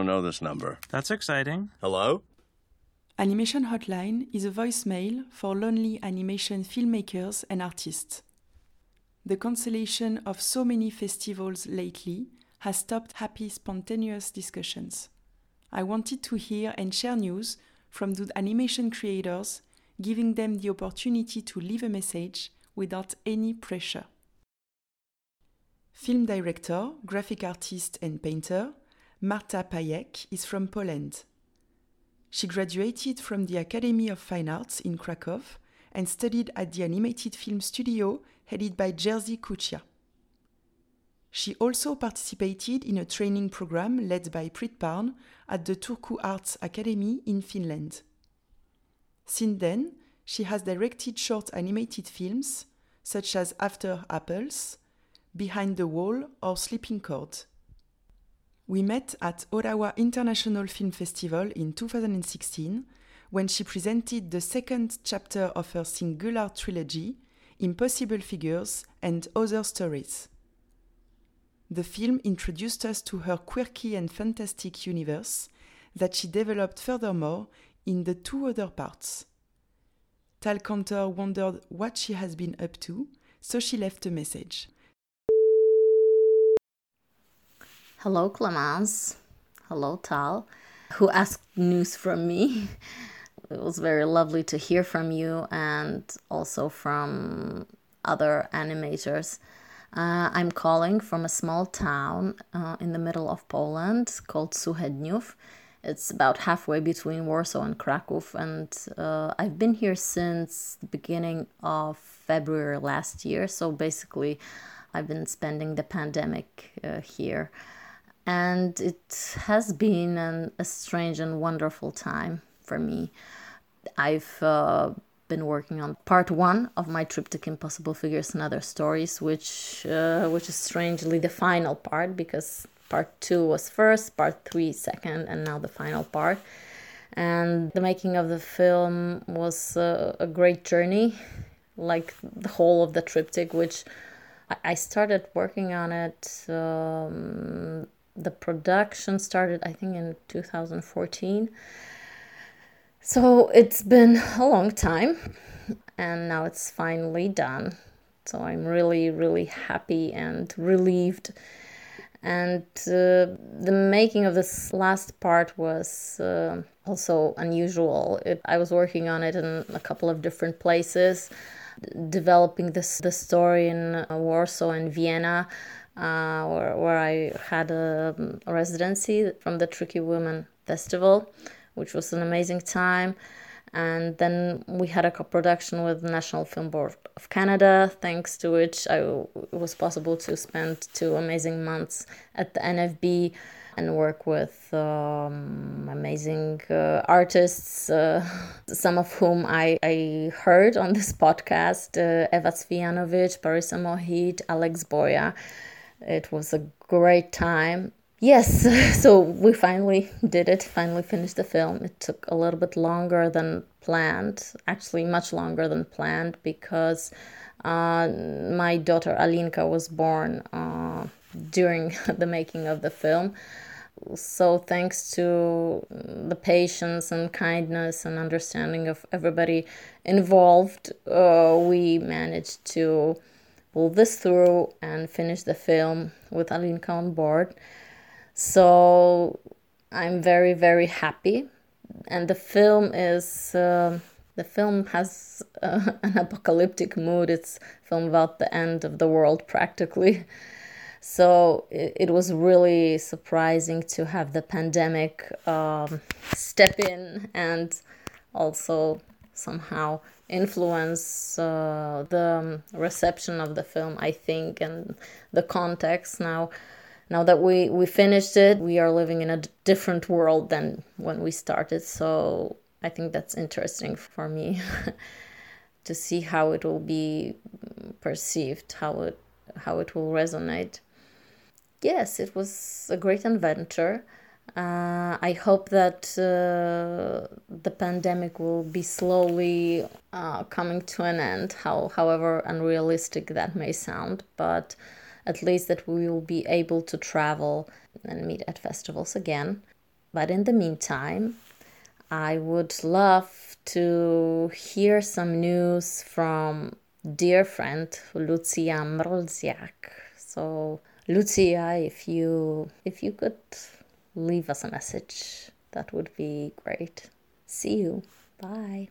don't know this number. That's exciting. Hello? Animation Hotline is a voicemail for lonely animation filmmakers and artists. The cancellation of so many festivals lately has stopped happy, spontaneous discussions. I wanted to hear and share news from the animation creators, giving them the opportunity to leave a message without any pressure. Film director, graphic artist, and painter Marta Pajek is from Poland. She graduated from the Academy of Fine Arts in Krakow and studied at the animated film studio headed by Jerzy Kucia. She also participated in a training program led by Priit Pärn at the Turku Arts Academy in Finland. Since then, she has directed short animated films such as After Apples, Behind the Wall, or Sleepincord. We met at Ottawa International Film Festival in 2016 when she presented the second chapter of her singular trilogy, Impossible Figures and Other Stories. The film introduced us to her quirky and fantastic universe that she developed furthermore in the two other parts. Tal Kantor wondered what she has been up to, so she left a message. Hello, Clemence. Hello, Tal, who asked news from me. It was very lovely to hear from you and also from other animators. Uh, I'm calling from a small town uh, in the middle of Poland called Suchedniów. It's about halfway between Warsaw and Krakow, and uh, I've been here since the beginning of February last year. So basically, I've been spending the pandemic uh, here and it has been an, a strange and wonderful time for me. I've uh, been working on part one of my triptych Impossible Figures and Other Stories, which uh, which is strangely the final part because part two was first, part three second, and now the final part. And the making of the film was uh, a great journey, like the whole of the triptych, which I started working on it um, the production started i think in 2014 so it's been a long time and now it's finally done. So i'm really really happy and relieved. And uh, the making of this last part was uh, also unusual. It, i was working on it in a couple of different places developing this the story in uh, warsaw and vienna uh, where, where I had a, residency from the Tricky Women Festival, which was an amazing time. And then we had a co-production with the National Film Board of Canada, thanks to which I, it was possible to spend two amazing months at the NFB and work with um, amazing uh, artists, uh, some of whom I, I heard on this podcast uh, Eva Cvijanovic, Parisa Mohit, Alex Boya. It was a great time. Yes, so we finally did it, finally finished the film. It took a little bit longer than planned, actually, much longer than planned, because uh, my daughter Alinka was born uh, during the making of the film. So, thanks to the patience and kindness and understanding of everybody involved, uh, we managed to pull this through and finish the film with Alinka on board. So I'm very, very happy. And the film is. Uh, the film has uh, an apocalyptic mood. It's film about the end of the world, practically. So it, it was really surprising to have the pandemic um, step in and also somehow influence uh, the reception of the film i think and the context. Now now that we we finished it we are living in a different world than when we started. So i think that's interesting for me to see how it will be perceived how it how it will resonate. Yes it was a great adventure uh, I hope that uh, the pandemic will be slowly uh, coming to an end, how, however unrealistic that may sound, but at least that we will be able to travel and meet at festivals again. But in the meantime, I would love to hear some news from dear friend Lucija Mrzljak. So, Lucija, if you if you could leave us a message. That would be great. See you. Bye.